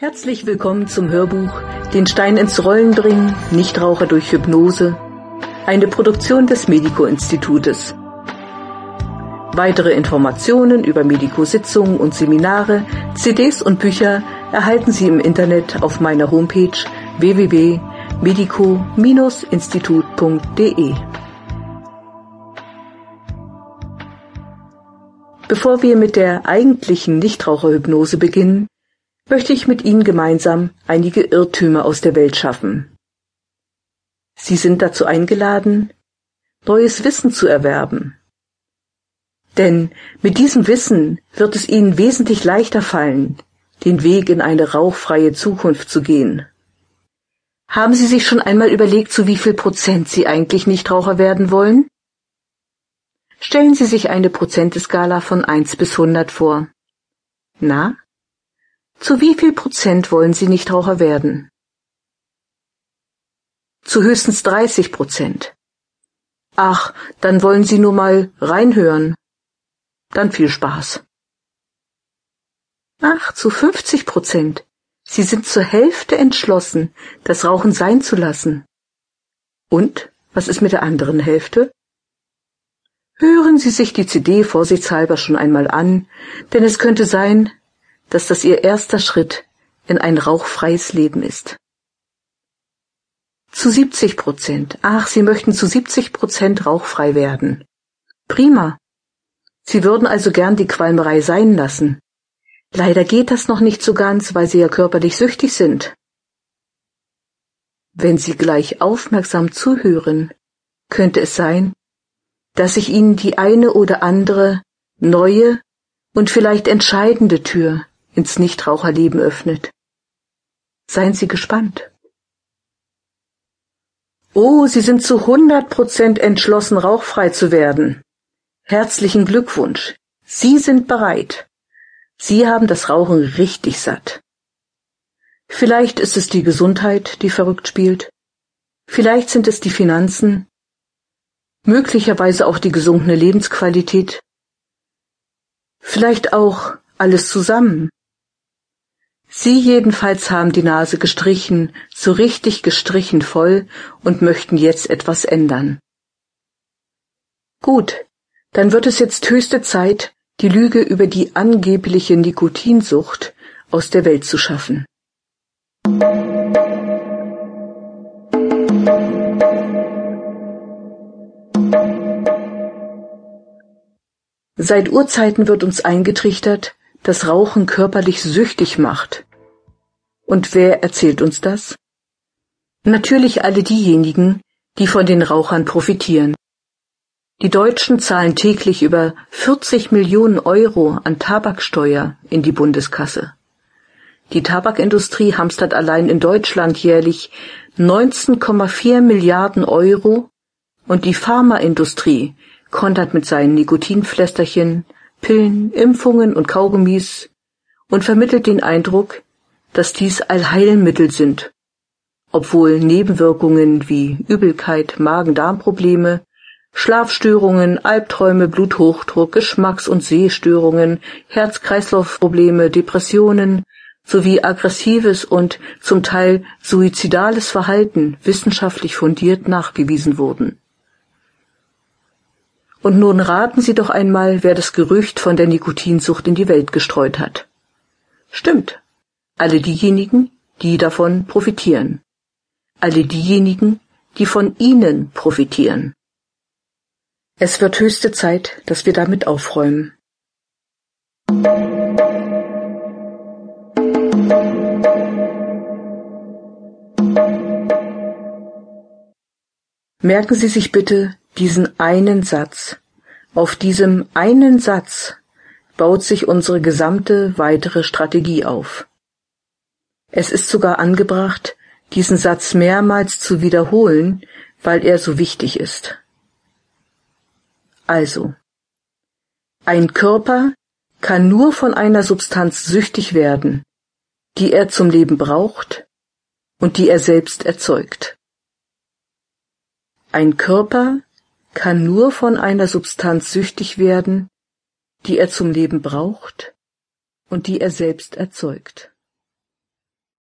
Herzlich willkommen zum Hörbuch Den Stein ins Rollen bringen, Nichtraucher durch Hypnose, eine Produktion des Medico-Institutes. Weitere Informationen über Medico-Sitzungen und Seminare, CDs und Bücher erhalten Sie im Internet auf meiner Homepage www.medico-institut.de. Bevor wir mit der eigentlichen Nichtraucherhypnose beginnen, möchte ich mit Ihnen gemeinsam einige Irrtümer aus der Welt schaffen. Sie sind dazu eingeladen, neues Wissen zu erwerben. Denn mit diesem Wissen wird es Ihnen wesentlich leichter fallen, den Weg in eine rauchfreie Zukunft zu gehen. Haben Sie sich schon einmal überlegt, zu wie viel Prozent Sie eigentlich Nichtraucher werden wollen? Stellen Sie sich eine Prozenteskala von 1 bis 100 vor. Na, zu wie viel Prozent wollen Sie Nichtraucher werden? Zu höchstens 30 Prozent. Ach, dann wollen Sie nur mal reinhören. Dann viel Spaß. Ach, zu 50 Prozent. Sie sind zur Hälfte entschlossen, das Rauchen sein zu lassen. Und was ist mit der anderen Hälfte? Hören Sie sich die CD vorsichtshalber schon einmal an, denn es könnte sein, dass das ihr erster Schritt in ein rauchfreies Leben ist. Zu 70 Prozent. Ach, Sie möchten zu 70 Prozent rauchfrei werden. Prima. Sie würden also gern die Qualmerei sein lassen. Leider geht das noch nicht so ganz, weil Sie ja körperlich süchtig sind. Wenn Sie gleich aufmerksam zuhören, könnte es sein, dass sich Ihnen die eine oder andere neue und vielleicht entscheidende Tür ins Nichtraucherleben öffnet. Seien Sie gespannt. Oh, Sie sind zu 100 Prozent entschlossen, rauchfrei zu werden. Herzlichen Glückwunsch. Sie sind bereit. Sie haben das Rauchen richtig satt. Vielleicht ist es die Gesundheit, die verrückt spielt. Vielleicht sind es die Finanzen. Möglicherweise auch die gesunkene Lebensqualität. Vielleicht auch alles zusammen. Sie jedenfalls haben die Nase gestrichen, so richtig gestrichen voll und möchten jetzt etwas ändern. Gut, dann wird es jetzt höchste Zeit, die Lüge über die angebliche Nikotinsucht aus der Welt zu schaffen. Seit Urzeiten wird uns eingetrichtert, dass Rauchen körperlich süchtig macht. Und wer erzählt uns das? Natürlich alle diejenigen, die von den Rauchern profitieren. Die Deutschen zahlen täglich über 40 Millionen Euro an Tabaksteuer in die Bundeskasse. Die Tabakindustrie hamstert allein in Deutschland jährlich 19,4 Milliarden Euro und die Pharmaindustrie kontert mit seinen Nikotinpflästerchen Pillen, Impfungen und Kaugummis und vermittelt den Eindruck, dass dies Allheilmittel sind, obwohl Nebenwirkungen wie Übelkeit, Magen-Darm-Probleme, Schlafstörungen, Albträume, Bluthochdruck, Geschmacks- und Sehstörungen, Herz-Kreislauf-Probleme, Depressionen sowie aggressives und zum Teil suizidales Verhalten wissenschaftlich fundiert nachgewiesen wurden. Und nun raten Sie doch einmal, wer das Gerücht von der Nikotinsucht in die Welt gestreut hat. Stimmt. Alle diejenigen, die davon profitieren. Alle diejenigen, die von Ihnen profitieren. Es wird höchste Zeit, dass wir damit aufräumen. Merken Sie sich bitte, diesen einen Satz. Auf diesem einen Satz baut sich unsere gesamte weitere Strategie auf. Es ist sogar angebracht, diesen Satz mehrmals zu wiederholen, weil er so wichtig ist. Also, ein Körper kann nur von einer Substanz süchtig werden, die er zum Leben braucht und die er selbst erzeugt. Ein Körper kann nur von einer Substanz süchtig werden, die er zum Leben braucht und die er selbst erzeugt.